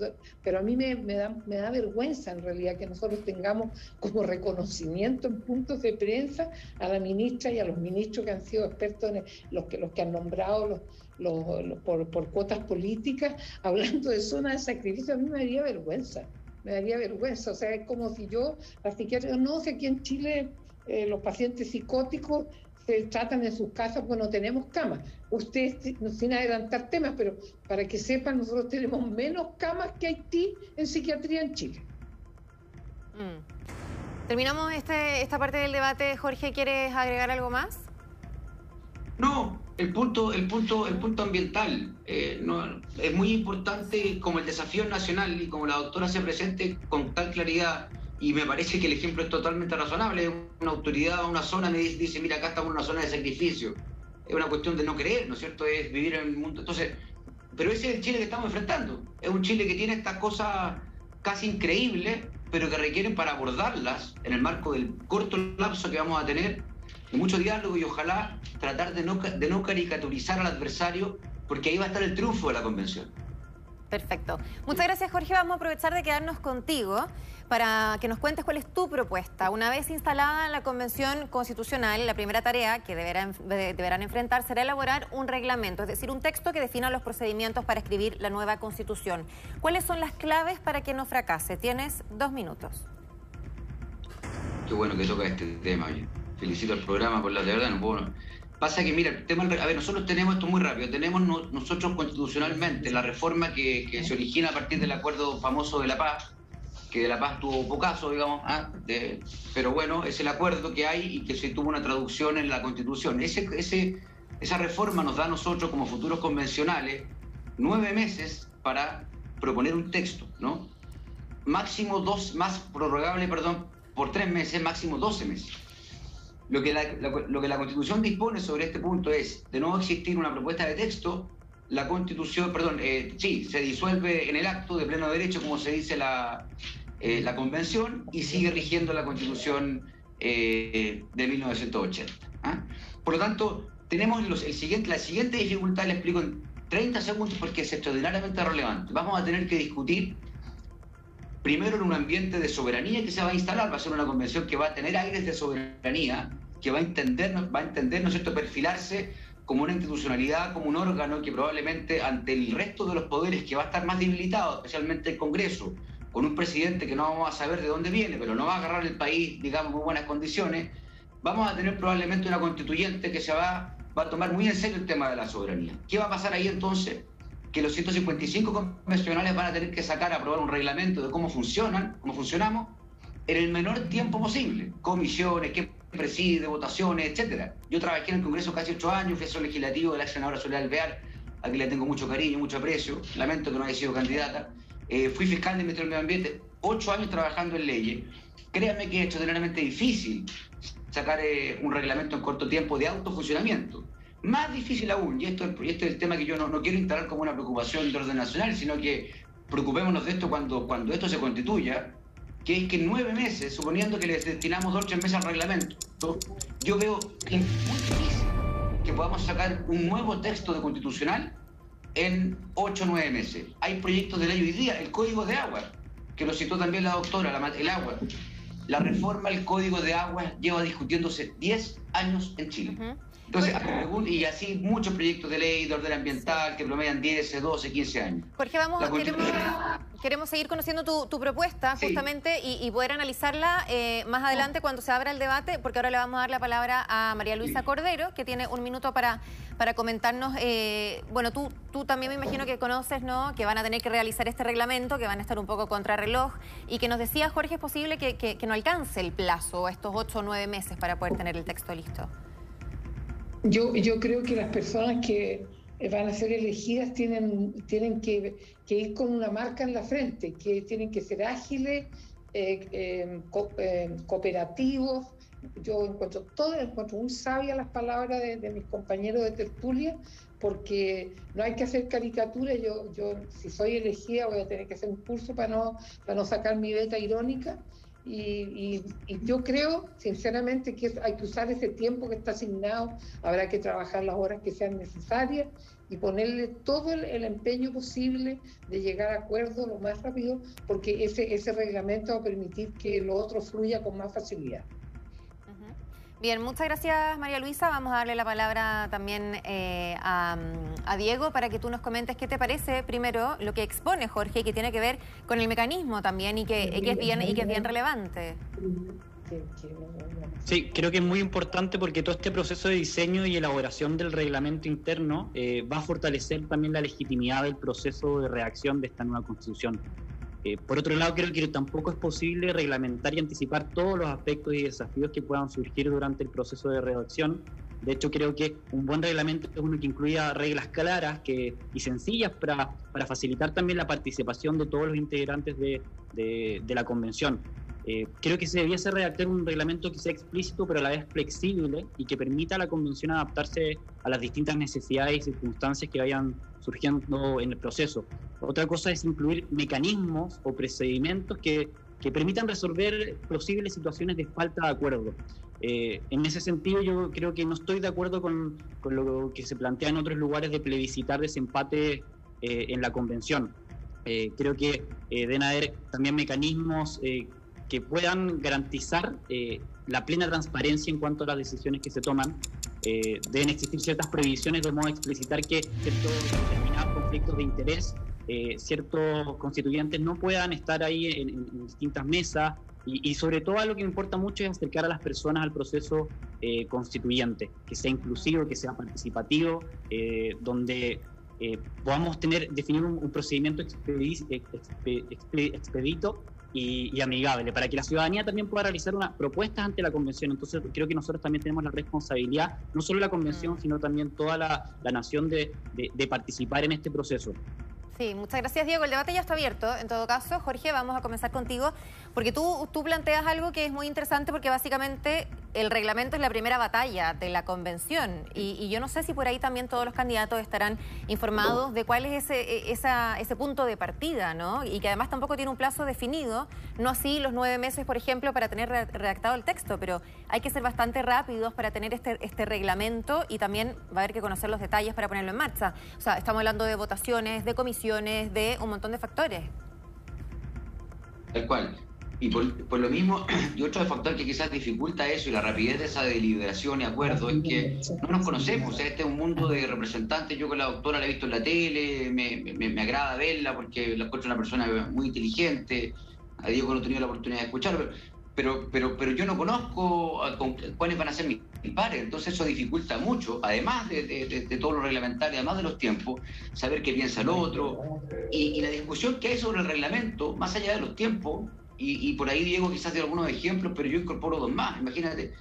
pero a mí me, me, da, me da vergüenza en realidad que nosotros tengamos como reconocimiento en puntos de prensa a la ministra y a los ministros que han sido expertos, en los, que, los que han nombrado los, los, por, por cuotas políticas, hablando de zonas de sacrificio, a mí me daría vergüenza me daría vergüenza. O sea, es como si yo, la psiquiatra, no sé, aquí en Chile eh, los pacientes psicóticos se tratan en sus casas porque no tenemos camas. Ustedes, sin adelantar temas, pero para que sepan, nosotros tenemos menos camas que Haití en psiquiatría en Chile. Mm. Terminamos este, esta parte del debate. Jorge, ¿quieres agregar algo más? No, el punto, el punto, el punto ambiental eh, es muy importante como el desafío nacional y como la doctora se presente con tal claridad y me parece que el ejemplo es totalmente razonable. Una autoridad, una zona me dice, mira, acá estamos en una zona de sacrificio. Es una cuestión de no creer, ¿no es cierto? Es vivir en el mundo. Entonces, pero ese es el Chile que estamos enfrentando. Es un Chile que tiene estas cosas casi increíbles, pero que requieren para abordarlas en el marco del corto lapso que vamos a tener, de mucho diálogo y ojalá tratar de no, de no caricaturizar al adversario, porque ahí va a estar el triunfo de la convención. Perfecto. Muchas gracias, Jorge. Vamos a aprovechar de quedarnos contigo para que nos cuentes cuál es tu propuesta. Una vez instalada la Convención Constitucional, la primera tarea que deberán, deberán enfrentar será elaborar un reglamento, es decir, un texto que defina los procedimientos para escribir la nueva Constitución. ¿Cuáles son las claves para que no fracase? Tienes dos minutos. Qué bueno que toca este tema. Felicito al programa por la de verdad, no puedo Pasa que, mira, el tema, a ver, nosotros tenemos esto muy rápido, tenemos nosotros constitucionalmente la reforma que, se origina a partir del acuerdo famoso de la paz, que de la paz tuvo pocaso, digamos, ¿ah? pero bueno, es el acuerdo que hay y que se tuvo una traducción en la constitución. Ese, ese, esa reforma nos da a nosotros como futuros convencionales nueve meses para proponer un texto, ¿no? Máximo dos, más prorrogable, perdón, por tres meses, máximo doce meses. Lo que, la, lo, que la Constitución dispone sobre este punto es, de no existir una propuesta de texto, la Constitución, perdón, eh, sí, se disuelve en el acto de pleno derecho, como se dice la, eh, la Convención, y sigue rigiendo la Constitución eh, de 1980. ¿ah? Por lo tanto, tenemos los, el siguiente, la siguiente dificultad, le explico en 30 segundos porque es extraordinariamente relevante. Vamos a tener que discutir primero en un ambiente de soberanía que se va a instalar, va a ser una convención que va a tener aires de soberanía, que va a entender, va a entender, ¿no es cierto?, perfilarse como una institucionalidad, como un órgano que probablemente ante el resto de los poderes que va a estar más debilitado, especialmente el Congreso, con un presidente que no vamos a saber de dónde viene, pero no va a agarrar el país, digamos, en buenas condiciones, vamos a tener probablemente una constituyente que se va, va a tomar muy en serio el tema de la soberanía. ¿Qué va a pasar ahí entonces? Que los 155 convencionales van a tener que sacar aprobar un reglamento de cómo funcionan, cómo funcionamos, en el menor tiempo posible. Comisiones, qué preside, votaciones, etcétera. Yo trabajé en el Congreso casi ocho años, fui asesor legislativo de la senadora Soledad Alvear, a quien le tengo mucho cariño, mucho aprecio, lamento que no haya sido candidata, eh, fui fiscal de Ministerio del Medio Ambiente, ocho años trabajando en leyes. Créanme que es extraordinariamente difícil sacar eh, un reglamento en corto tiempo de autofuncionamiento. Más difícil aún, y esto, es el tema que yo no, quiero instalar como una preocupación de orden nacional, sino que preocupémonos de esto cuando, cuando esto se constituya, que es que en nueve meses, suponiendo que les destinamos dos o tres meses al reglamento, yo veo que es muy que podamos sacar un nuevo texto de constitucional en ocho o nueve meses. Hay proyectos de ley hoy día, el Código de Agua, que lo citó también la doctora, el agua. La reforma al Código de Agua lleva discutiéndose 10 años en Chile. Entonces, y así muchos proyectos de ley de orden ambiental que promedian 10, 12, 15 años. Jorge, vamos, queremos, seguir conociendo tu, propuesta justamente y, poder analizarla eh, más adelante cuando se abra el debate, porque ahora le vamos a dar la palabra a María Luisa Cordero, que tiene un minuto para, para comentarnos. Eh, bueno, tú, tú también me imagino que conoces, ¿no? Que van a tener que realizar este reglamento, que van a estar un poco contrarreloj y que nos decía, Jorge, es posible que, que no alcance el plazo, estos ocho o nueve meses para poder tener el texto listo. Yo, yo creo que las personas que van a ser elegidas tienen, tienen que, ir con una marca en la frente, que tienen que ser ágiles, eh, eh, eh, cooperativos. Yo encuentro todo, encuentro muy sabia las palabras de, mis compañeros de tertulia, porque no hay que hacer caricatura. Yo, yo, si soy elegida, voy a tener que hacer un curso para no, para no sacar mi beta irónica y, yo creo, sinceramente, que hay que usar ese tiempo que está asignado, habrá que trabajar las horas que sean necesarias y ponerle todo el, empeño posible de llegar a acuerdo lo más rápido, porque ese, ese reglamento va a permitir que lo otro fluya con más facilidad. Bien, muchas gracias María Luisa. Vamos a darle la palabra también eh, a, Diego para que tú nos comentes qué te parece primero lo que expone Jorge y que tiene que ver con el mecanismo también y que, es, bien, y que es bien relevante. Sí, creo que es muy importante porque todo este proceso de diseño y elaboración del reglamento interno eh, va a fortalecer también la legitimidad del proceso de reacción de esta nueva constitución. Eh, por otro lado, creo que tampoco es posible reglamentar y anticipar todos los aspectos y desafíos que puedan surgir durante el proceso de redacción. De hecho, creo que un buen reglamento es uno que incluya reglas claras y sencillas para, facilitar también la participación de todos los integrantes de la convención. Eh, creo que se debiese redactar un reglamento que sea explícito, pero a la vez flexible y que permita a la convención adaptarse a las distintas necesidades y circunstancias que vayan surgiendo en el proceso. Otra cosa es incluir mecanismos o procedimientos que, que permitan resolver posibles situaciones de falta de acuerdo. Eh, en ese sentido, yo creo que no estoy de acuerdo con, con lo que se plantea en otros lugares de plebiscitar desempate eh, en la convención. creo que deben haber también mecanismos que puedan garantizar eh, la plena transparencia en cuanto a las decisiones que se toman. Eh, deben existir ciertas prohibiciones de modo a explicitar que ciertos determinados conflictos de interés, eh, ciertos constituyentes no puedan estar ahí en, distintas mesas y, sobre todo algo que me importa mucho es acercar a las personas al proceso constituyente, que sea inclusivo, que sea participativo, donde podamos tener definir un, procedimiento expedito y, amigable, para que la ciudadanía también pueda realizar una propuesta ante la convención. Entonces creo que nosotros también tenemos la responsabilidad, no solo la convención, mm. sino también toda la, nación de, de participar en este proceso. Sí, muchas gracias Diego. El debate ya está abierto. En todo caso, Jorge, vamos a comenzar contigo, porque tú, tú planteas algo que es muy interesante, porque básicamente el reglamento es la primera batalla de la convención. Y, yo no sé si por ahí también todos los candidatos estarán informados de cuál es ese, e, ese punto de partida, ¿no? Y que además tampoco tiene un plazo definido, no así los nueve meses, por ejemplo, para tener redactado el texto, pero hay que ser bastante rápidos para tener este, este reglamento y también va a haber que conocer los detalles para ponerlo en marcha. O sea, estamos hablando de votaciones, de comisiones de un montón de factores. Tal cual. Y por, lo mismo, y otro factor que quizás dificulta eso y la rapidez de esa deliberación y acuerdo es que no nos conocemos. este es un mundo de representantes. Yo con la doctora la he visto en la tele, me, me, agrada verla porque la encuentro una persona muy inteligente. A Diego no he tenido la oportunidad de escucharlo, pero, pero, pero yo no conozco cuáles van a ser mis, pares, entonces eso dificulta mucho, además de, todo lo reglamentario, además de los tiempos, saber qué piensa el otro, y, la discusión que hay sobre el reglamento, más allá de los tiempos, y, por ahí Diego quizás de algunos ejemplos, pero yo incorporo dos más, imagínate,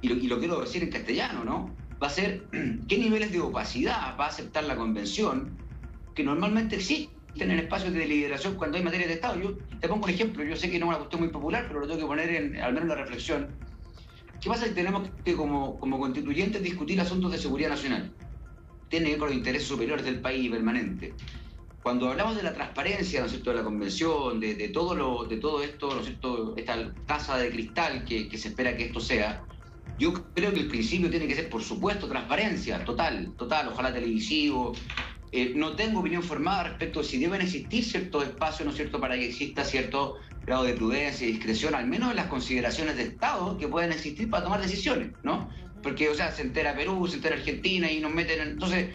y lo, y lo quiero decir en castellano, ¿no? Va a ser qué niveles de opacidad va a aceptar la convención que normalmente existe en espacios de deliberación cuando hay materias de Estado. Yo te pongo un ejemplo, yo sé que no es una cuestión muy popular, pero lo tengo que poner en al menos la reflexión. ¿Qué pasa si tenemos que como, como constituyentes discutir asuntos de seguridad nacional? Tiene que ver con los intereses superiores del país permanente. Cuando hablamos de la transparencia, ¿no es cierto?, de la convención, de, de todo, lo, de todo esto, ¿no es cierto?, esta casa de cristal que, que se espera que esto sea, yo creo que el principio tiene que ser, por supuesto, transparencia, total, total, ojalá televisivo, eh, no tengo opinión formada respecto de si deben existir ciertos espacios, ¿no es cierto?, para que exista cierto grado de prudencia y discreción, al menos en las consideraciones de Estado que pueden existir para tomar decisiones, ¿no? Porque, o sea, se entera Perú, se entera Argentina y nos meten en... Entonces,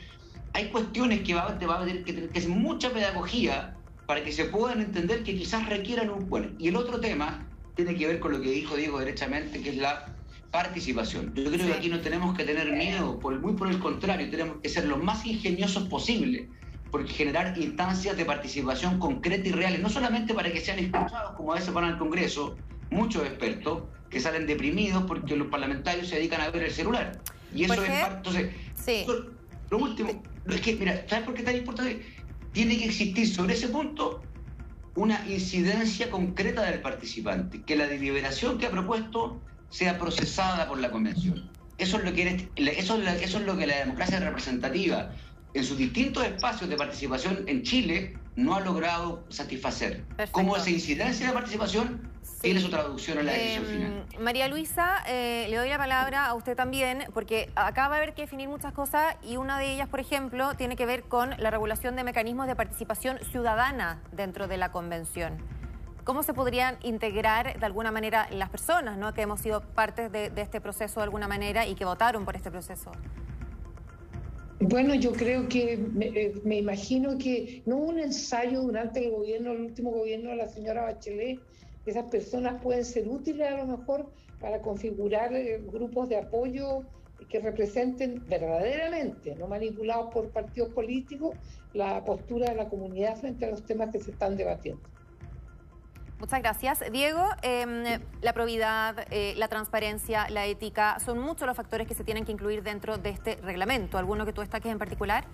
hay cuestiones que va, te va a tener que tener que hacer mucha pedagogía para que se puedan entender que quizás requieran un... Bueno, y el otro tema tiene que ver con lo que dijo Diego derechamente, que es la participación. Yo creo que aquí no tenemos que tener miedo, por, muy por el contrario, tenemos que ser lo más ingeniosos posible, porque generar instancias de participación concreta y reales, no solamente para que sean escuchados, como a veces van al Congreso, muchos expertos que salen deprimidos porque los parlamentarios se dedican a ver el celular. Y eso es parte. Entonces, sí. lo último, es que, mira, ¿sabes por qué es tan importante? Tiene que existir sobre ese punto una incidencia concreta del participante, que la deliberación que ha propuesto sea procesada por la convención. Eso es lo que, eso es lo que la democracia representativa en sus distintos espacios de participación en Chile no ha logrado satisfacer. Como esa incidencia de participación tiene su traducción en la decisión final. María Luisa, eh, le doy la palabra a usted también, porque acá va a haber que definir muchas cosas y una de ellas, por ejemplo, tiene que ver con la regulación de mecanismos de participación ciudadana dentro de la convención. ¿Cómo se podrían integrar de alguna manera las personas ¿no? que hemos sido parte de, este proceso de alguna manera y que votaron por este proceso? Bueno, yo creo que eh, me, imagino que no hubo un ensayo durante el gobierno, el último gobierno de la señora Bachelet, esas personas pueden ser útiles a lo mejor para configurar eh, grupos de apoyo que representen verdaderamente, no manipulados por partidos políticos, la postura de la comunidad frente a los temas que se están debatiendo. Muchas gracias. Diego, em, la probidad, eh, la transparencia, la ética, son muchos los factores que se tienen que incluir dentro de este reglamento. ¿Alguno que tú destaques en particular?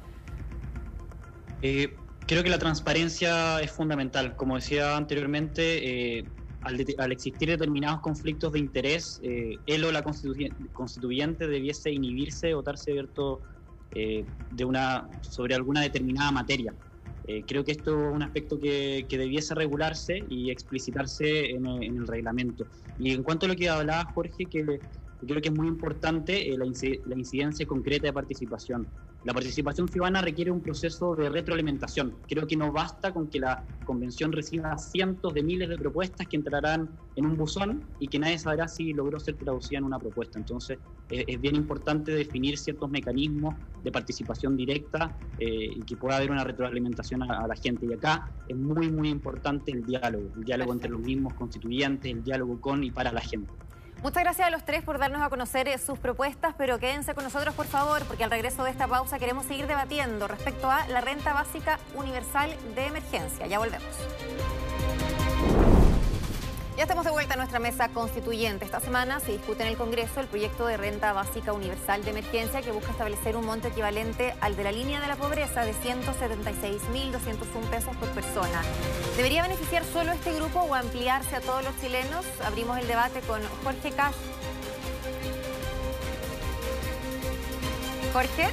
Eh, creo que la transparencia es fundamental. Como decía anteriormente, eh, al, existir determinados conflictos de interés, él o la constituyente debiese inhibirse o darse abierto de una, sobre alguna determinada materia. Eh, creo que esto es un aspecto que, debiese regularse y explicitarse en, en, el reglamento. Y en cuanto a lo que hablaba Jorge, que creo que es muy importante eh, la, incidencia concreta de participación. La participación ciudadana requiere un proceso de retroalimentación. Creo que no basta con que la convención reciba cientos de miles de propuestas que entrarán en un buzón y que nadie sabrá si logró ser traducida en una propuesta. Entonces, eh, es bien importante definir ciertos mecanismos de participación directa eh, y que pueda haber una retroalimentación a, la gente. Y acá es muy, muy importante el diálogo, el diálogo entre los mismos constituyentes, el diálogo con y para la gente. Muchas gracias a los tres por darnos a conocer eh, sus propuestas, pero quédense con nosotros, por favor, porque al regreso de esta pausa queremos seguir debatiendo respecto a la renta básica universal de emergencia. Ya volvemos. Ya estamos de vuelta a nuestra mesa constituyente. Esta semana se discute en el Congreso el proyecto de renta básica universal de emergencia que busca establecer un monto equivalente al de la línea de la pobreza de 176.201 pesos por persona. ¿Debería beneficiar solo este grupo o ampliarse a todos los chilenos? Abrimos el debate con Jorge Cash. Jorge.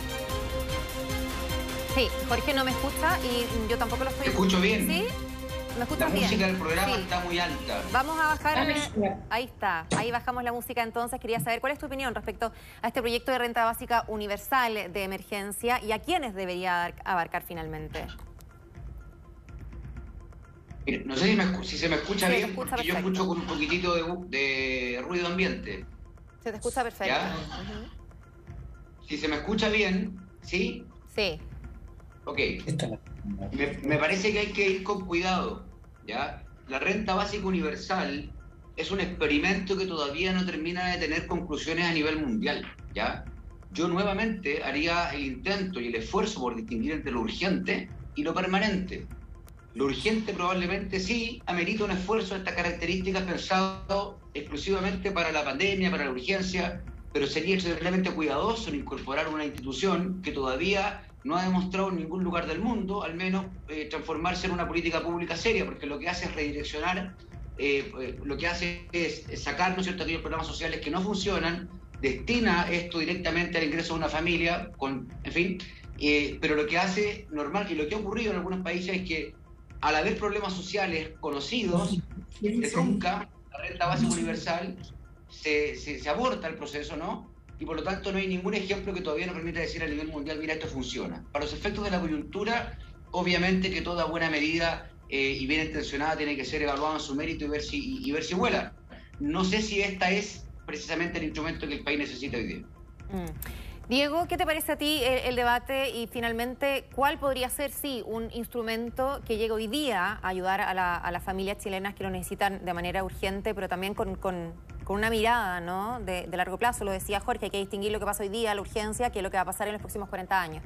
Sí, Jorge no me escucha y yo tampoco lo estoy. escucho bien. ¿Sí? La música del programa está muy alta. Vamos a bajar. Ahí está. Ahí bajamos la música entonces. Quería saber cuál es tu opinión respecto a este proyecto de renta básica universal de emergencia y a quiénes debería abarcar finalmente. no sé si, se me escucha bien, porque yo escucho con un poquitito de, ruido ambiente. Se te escucha perfecto. Si se me escucha bien, ¿sí? Sí. Ok. Me, me, parece que hay que ir con cuidado. ¿Ya? La renta básica universal es un experimento que todavía no termina de tener conclusiones a nivel mundial. ¿ya? Yo nuevamente haría el intento y el esfuerzo por distinguir entre lo urgente y lo permanente. Lo urgente probablemente sí amerita un esfuerzo de estas características pensado exclusivamente para la pandemia, para la urgencia, pero sería extremadamente cuidadoso incorporar una institución que todavía no ha demostrado en ningún lugar del mundo, al menos, eh, transformarse en una política pública seria, porque lo que hace es redireccionar, eh, eh, lo que hace es sacar ¿no cierto? aquellos programas sociales que no funcionan, destina esto directamente al ingreso de una familia, con, en fin, pero lo que hace normal y lo que ha ocurrido en algunos países es que al haber problemas sociales conocidos, se trunca la renta básica universal, se, se, se aborta el proceso, ¿no? Y por lo tanto no hay ningún ejemplo que todavía nos permita decir a nivel mundial, mira, esto funciona. Para los efectos de la coyuntura, obviamente que toda buena medida eh, y bien intencionada tiene que ser evaluada en su mérito y ver si, y, ver si vuela. No sé si esta es precisamente el instrumento que el país necesita hoy día. Mm. Diego, ¿qué te parece a ti el, debate y finalmente cuál podría ser, sí, un instrumento que llegue hoy día a ayudar a, las familias chilenas que lo necesitan de manera urgente, pero también con con una mirada ¿no? de, largo plazo. Lo decía Jorge, hay que distinguir lo que pasa hoy día, la urgencia, que es lo que va a pasar en los próximos 40 años.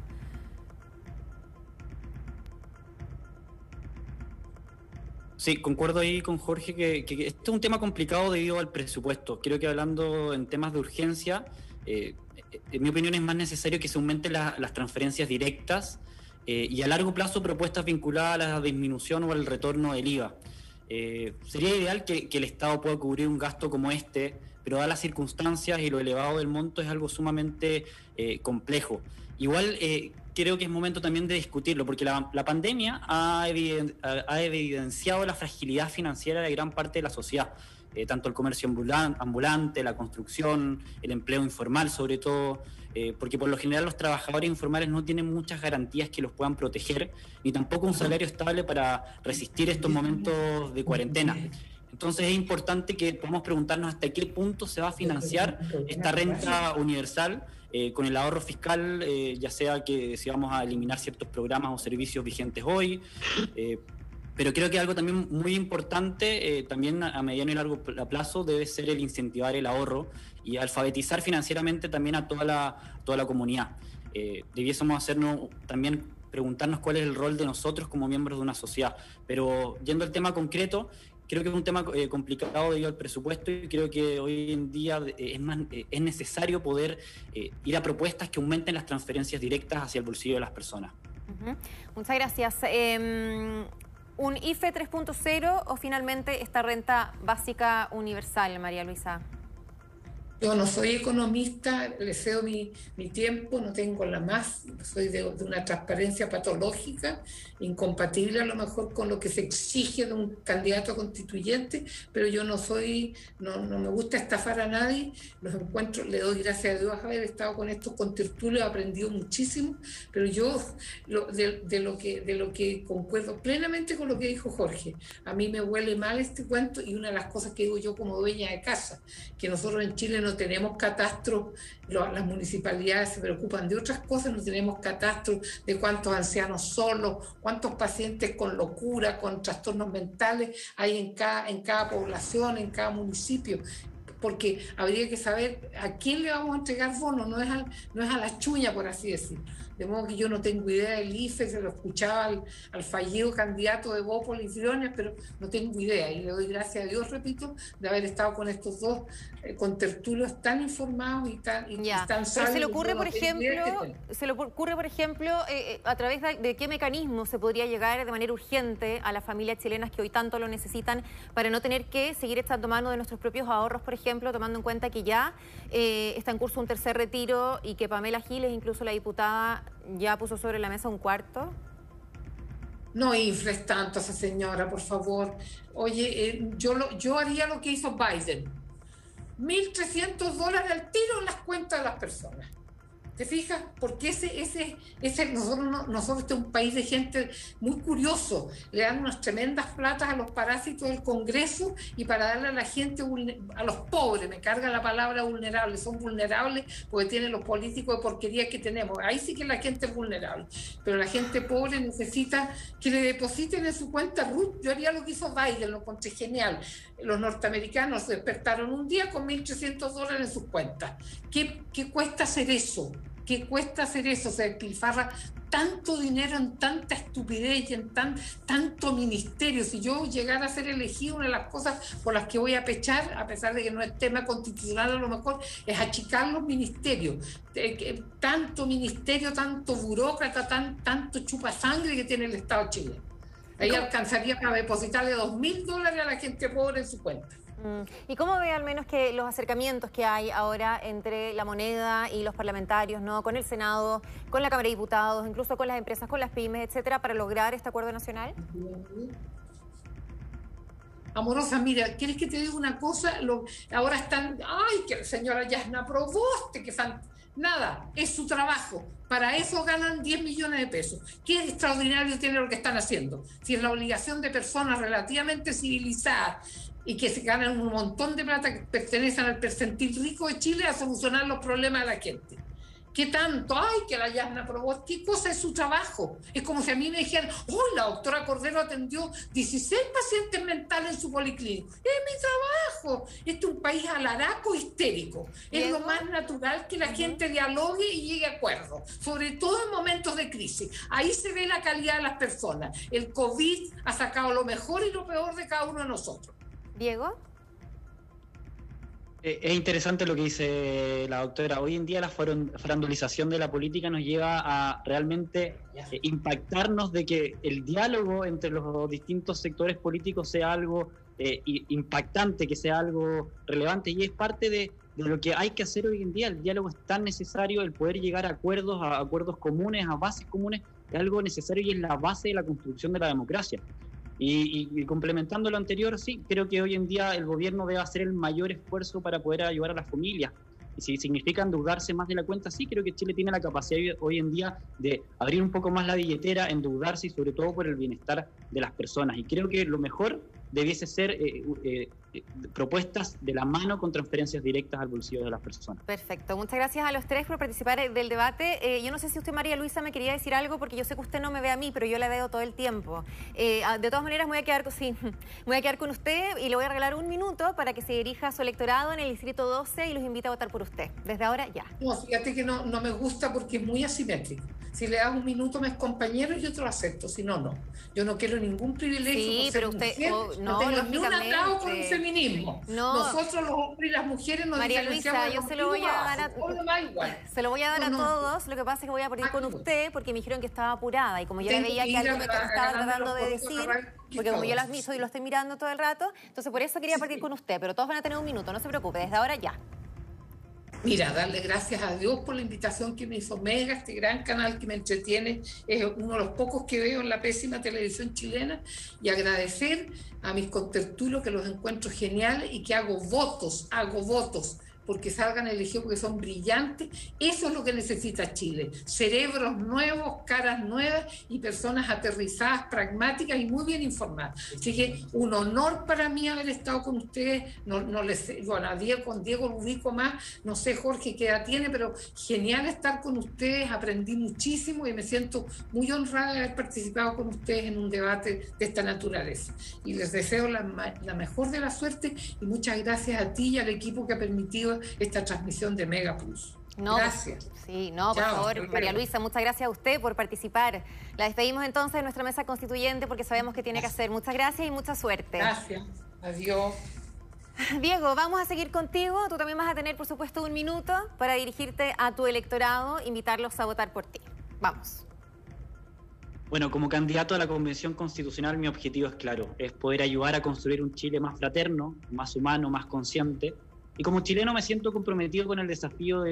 Sí, concuerdo ahí con Jorge que, este es un tema complicado debido al presupuesto. Creo que hablando en temas de urgencia, eh, en mi opinión es más necesario que se aumenten las transferencias directas eh, y a largo plazo propuestas vinculadas a la disminución o al retorno del IVA. Eh, sería ideal que, el Estado pueda cubrir un gasto como este, pero dadas las circunstancias y lo elevado del monto es algo sumamente eh, complejo. Igual eh, creo que es momento también de discutirlo, porque la, pandemia ha, evidenciado la fragilidad financiera de gran parte de la sociedad. tanto el comercio ambulante, la construcción, el empleo informal sobre todo, eh, porque por lo general los trabajadores informales no tienen muchas garantías que los puedan proteger, ni tampoco un salario estable para resistir estos momentos de cuarentena. Entonces es importante que podamos preguntarnos hasta qué punto se va a financiar esta renta universal eh, con el ahorro fiscal, eh, ya sea que si vamos a eliminar ciertos programas o servicios vigentes hoy, pero creo que algo también muy importante, eh, también a mediano y largo plazo, debe ser el incentivar el ahorro y alfabetizar financieramente también a toda la, toda la comunidad. Eh, debiésemos hacernos también preguntarnos cuál es el rol de nosotros como miembros de una sociedad. Pero yendo al tema concreto, creo que es un tema eh, complicado debido al presupuesto y creo que hoy en día es, es necesario poder ir a propuestas que aumenten las transferencias directas hacia el bolsillo de las personas. Muchas gracias. Em, un IFE 3.0 o finalmente esta renta básica universal, María Luisa? Yo no soy economista, le cedo mi, tiempo, no tengo la más, soy de, una transparencia patológica, incompatible a lo mejor con lo que se exige de un candidato constituyente, pero yo no soy, no, me gusta estafar a nadie, los encuentros, le doy gracias a Dios haber estado con estos contertulios, he aprendido muchísimo, pero yo de, lo que, de lo que concuerdo plenamente con lo que dijo Jorge, a mí me huele mal este cuento y una de las cosas que digo yo como dueña de casa, que nosotros en Chile no tenemos catastro, las municipalidades se preocupan de otras cosas, no tenemos catastro de cuántos ancianos solos, cuántos pacientes con locura, con trastornos mentales hay en cada, en cada población, en cada municipio porque habría que saber a quién le vamos a entregar bonos, no es, no es a la chuña, por así decirlo. De modo que yo no tengo idea del IFE, se lo escuchaba al, fallido candidato de Bópoli y pero no tengo idea. Y le doy gracias a Dios, repito, de haber estado con estos dos eh, con tertulios tan informados y tan, y tan Pero se le ocurre, por ejemplo, se le ocurre, por ejemplo, eh, eh, a través de, qué mecanismo se podría llegar de manera urgente a las familias chilenas que hoy tanto lo necesitan para no tener que seguir echando mano de nuestros propios ahorros, por ejemplo, tomando en cuenta que ya está en curso un tercer retiro y que Pamela Giles, incluso la diputada, ya puso sobre la mesa un cuarto? No infles tanto a esa señora, por favor. Oye, eh, yo, lo, yo haría lo que hizo Biden. 1.300 dólares al tiro en las cuentas de las personas. ¿Te fijas? Porque ese, ese, ese, nosotros, nosotros este un país de gente muy curioso. Le dan unas tremendas platas a los parásitos del Congreso y para darle a la gente, a los pobres, me carga la palabra vulnerable, son vulnerables porque tienen los políticos de porquería que tenemos. Ahí sí que la gente es vulnerable. Pero la gente pobre necesita que le depositen en su cuenta Ruth. Yo haría lo que hizo Biden, lo encontré genial. Los norteamericanos despertaron un día con 1.300 dólares en sus cuentas. ¿Qué, ¿Qué cuesta hacer eso? ¿Qué cuesta hacer eso? Se despilfarra tanto dinero en tanta estupidez y en tan, tanto ministerio. Si yo llegara a ser elegido, una de las cosas por las que voy a pechar, a pesar de que no es tema constitucional a lo mejor, es achicar los ministerios. tanto ministerio, tanto burócrata, tan, tanto chupasangre que tiene el Estado chileno. Ahí alcanzaría para depositarle dos mil dólares a la gente pobre en su cuenta. Mm. ¿Y cómo ve al menos que los acercamientos que hay ahora entre la moneda y los parlamentarios, ¿no? con el Senado, con la Cámara de Diputados, incluso con las empresas, con las pymes, etcétera, para lograr este acuerdo nacional? Amorosa, mira, ¿quieres que te diga una cosa? ahora están, ay, que la señora Yasna Proboste, que Nada, es su trabajo. Para eso ganan 10 millones de pesos. ¿Qué extraordinario tiene lo que están haciendo? Si es la obligación de personas relativamente civilizadas y que se ganan un montón de plata que pertenecen al percentil rico de Chile a solucionar los problemas de la gente. ¿Qué tanto? Ay, que la Yasna aprobó. ¿Qué cosa es su trabajo? Es como si a mí me dijeran, oh, la doctora Cordero atendió 16 pacientes mentales en su policlínico. Es mi trabajo. Este es un país alaraco histérico. Es lo más natural que la gente dialogue y llegue a acuerdos, sobre todo en momentos de crisis. Ahí se ve la calidad de las personas. El COVID ha sacado lo mejor y lo peor de cada uno de nosotros. Diego. Eh, es interesante lo que dice la doctora. Hoy en día la farandulización de la política nos lleva a realmente eh, impactarnos de que el diálogo entre los distintos sectores políticos sea algo eh, impactante, que sea algo relevante y es parte de, de, lo que hay que hacer hoy en día. El diálogo es tan necesario, el poder llegar a acuerdos, a acuerdos comunes, a bases comunes, es algo necesario y es la base de la construcción de la democracia. Y, complementando lo anterior, sí, creo que hoy en día el gobierno debe hacer el mayor esfuerzo para poder ayudar a las familias. Y si significa endeudarse más de la cuenta, sí, creo que Chile tiene la capacidad hoy en día de abrir un poco más la billetera, endeudarse y sobre todo por el bienestar de las personas. Y creo que lo mejor debiese ser eh, eh, eh, propuestas de la mano con transferencias directas al bolsillo de las personas. Perfecto. Muchas gracias a los tres por participar del debate. yo no sé si usted, María Luisa, me quería decir algo, porque yo sé que usted no me ve a mí, pero yo la veo todo el tiempo. de todas maneras, me voy a quedar, sí, voy a quedar con usted y le voy a regalar un minuto para que se dirija a su electorado en el Distrito 12 y los invite a votar por usted. Desde ahora ya. No, fíjate que no, no me gusta porque es muy asimétrico. Si le das un minuto me es compañero, yo te lo acepto. Si no, no. Yo no quiero ningún privilegio. Sí, pero usted. Oh, no, tengo ni un atraso por el feminismo. Nosotros, los hombres y las mujeres, nos María Luisa, yo se lo voy a dar a, se lo voy a dar a todos. Lo que pasa es que voy a partir con usted porque me dijeron que estaba apurada. Y como yo le veía que algo me estaba tratando de decir, porque como yo las y lo estoy mirando todo el rato, entonces por eso quería partir con usted. Pero todos van a tener un minuto, no se preocupe, desde ahora ya. Mira, darle gracias a Dios por la invitación que me hizo Mega, este gran canal que me entretiene, es uno de los pocos que veo en la pésima televisión chilena, y agradecer a mis contertulios que los encuentro geniales y que hago votos, hago votos porque salgan elegidos porque son brillantes. Eso es lo que necesita Chile. Cerebros nuevos, caras nuevas y personas aterrizadas, pragmáticas y muy bien informadas. Así que un honor para mí haber estado con ustedes. No, les, bueno, a Diego, con Diego lo más, no sé Jorge qué edad tiene, pero genial estar con ustedes. Aprendí muchísimo y me siento muy honrada de haber participado con ustedes en un debate de esta naturaleza. Y les deseo la, la mejor de la suerte y muchas gracias a ti y al equipo que ha permitido esta transmisión de Mega Plus. No, gracias. Sí, no, por favor, María Luisa, muchas gracias a usted por participar. La despedimos entonces de nuestra mesa constituyente porque sabemos que tiene que hacer. Muchas gracias y mucha suerte. Gracias. Adiós. Diego, vamos a seguir contigo. Tú también vas a tener, por supuesto, un minuto para dirigirte a tu electorado, invitarlos a votar por ti. Vamos. Bueno, como candidato a la Convención Constitucional, mi objetivo es claro, es poder ayudar a construir un Chile más fraterno, más humano, más consciente, y como chileno me siento comprometido con el desafío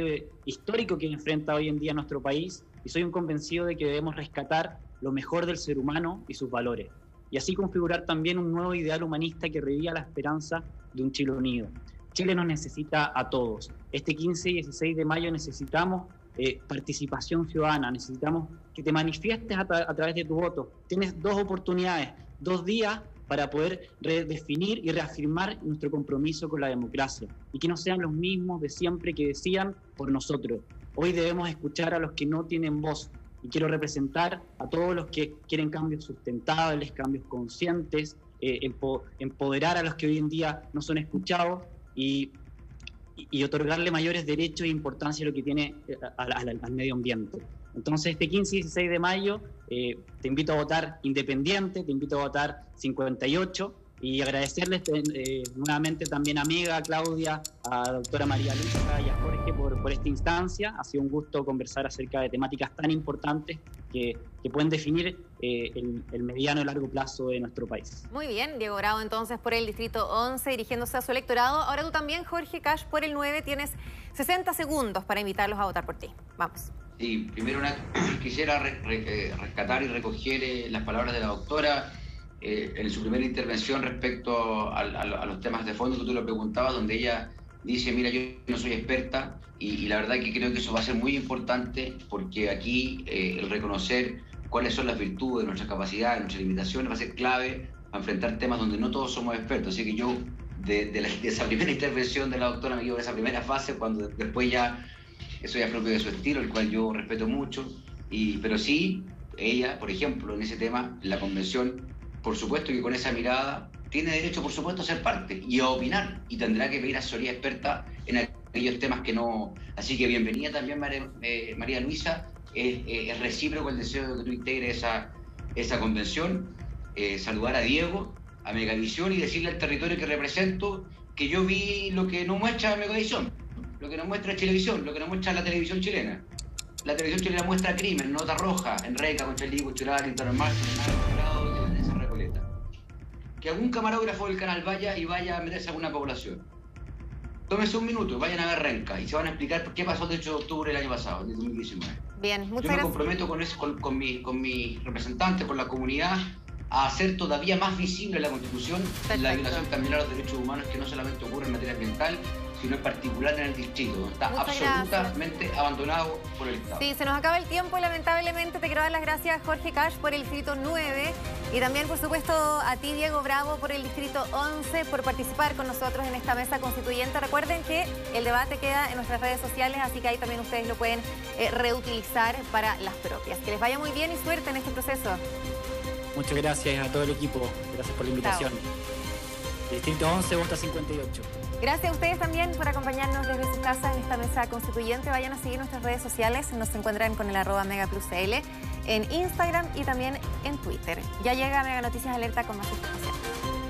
histórico que enfrenta hoy en día nuestro país y soy un convencido de que debemos rescatar lo mejor del ser humano y sus valores. Y así configurar también un nuevo ideal humanista que reviva la esperanza de un Chile unido. Chile nos necesita a todos. Este 15 y 16 de mayo necesitamos eh, participación ciudadana, necesitamos que te manifiestes a, a través de tu voto. Tienes dos oportunidades, dos días para poder redefinir y reafirmar nuestro compromiso con la democracia y que no sean los mismos de siempre que decían por nosotros. Hoy debemos escuchar a los que no tienen voz y quiero representar a todos los que quieren cambios sustentables, cambios conscientes, eh, empoderar a los que hoy en día no son escuchados y y, otorgarle mayores derechos e importancia a lo que tiene eh, al medio ambiente. Entonces, este 15 y 16 de mayo eh, te invito a votar independiente, te invito a votar 58 y agradecerles eh, nuevamente también a amiga, Claudia, a doctora María Luisa y a Jorge por, por, esta instancia. Ha sido un gusto conversar acerca de temáticas tan importantes que, pueden definir eh, el, el, mediano y largo plazo de nuestro país. Muy bien, Diego Bravo entonces por el Distrito 11 dirigiéndose a su electorado. Ahora tú también, Jorge Cash, por el 9 tienes 60 segundos para invitarlos a votar por ti. Vamos. Sí, primero quisiera eh, rescatar y recoger las palabras de la doctora eh, en su primera intervención respecto a, los temas de fondo que tú lo preguntabas, donde ella dice, mira, yo no soy experta y, la verdad que creo que eso va a ser muy importante porque aquí eh, el reconocer cuáles son las virtudes, nuestras capacidades, nuestras limitaciones va a ser clave para enfrentar temas donde no todos somos expertos. Así que yo, de, esa primera intervención de la doctora, me quedo en esa primera fase, cuando después ya, eso ya es propio de su estilo, el cual yo respeto mucho, y, pero sí, ella, por ejemplo, en ese tema, la convención por supuesto que con esa mirada tiene derecho, por supuesto, a ser parte y a opinar y tendrá que pedir asesoría experta en aquellos temas que no... Así que bienvenida también, María, eh, Luisa. es recíproco el deseo de que tú integres esa, esa convención. Eh, saludar a Diego, a Megavisión y decirle al territorio que represento que yo vi lo que nos muestra Megavisión, lo que nos muestra Televisión, lo que nos muestra la televisión chilena. La televisión chilena muestra crimen, nota roja, en Reca, con Chalí, Cuchural, Internormal, que algún camarógrafo del canal vaya y vaya a meterse a alguna población. Tómese un minuto, vayan a ver Renca y se van a explicar qué pasó el 8 de octubre del año pasado, de 2019. Bien, muchas Yo me comprometo con, eso, con, con, mi, con mis representantes, con la comunidad, a hacer todavía más visible la Constitución la violación también a los derechos humanos que no solamente ocurre en materia ambiental, sino en particular en el distrito. Está absolutamente abandonado por el Estado. Sí, se nos acaba el tiempo lamentablemente te quiero dar las gracias Jorge Cash por el distrito 9 y también por supuesto a ti Diego Bravo por el distrito 11 por participar con nosotros en esta mesa constituyente. Recuerden que el debate queda en nuestras redes sociales, así que ahí también ustedes lo pueden eh, reutilizar para las propias. Que les vaya muy bien y suerte en este proceso. Muchas gracias a todo el equipo. Gracias por la invitación. Distrito 11, vota 58. Gracias a ustedes también por acompañarnos desde su casa en esta mesa constituyente. Vayan a seguir nuestras redes sociales. Nos encuentran con el arroba megaplusl en Instagram y también en Twitter. Ya llega Mega Noticias Alerta con más información.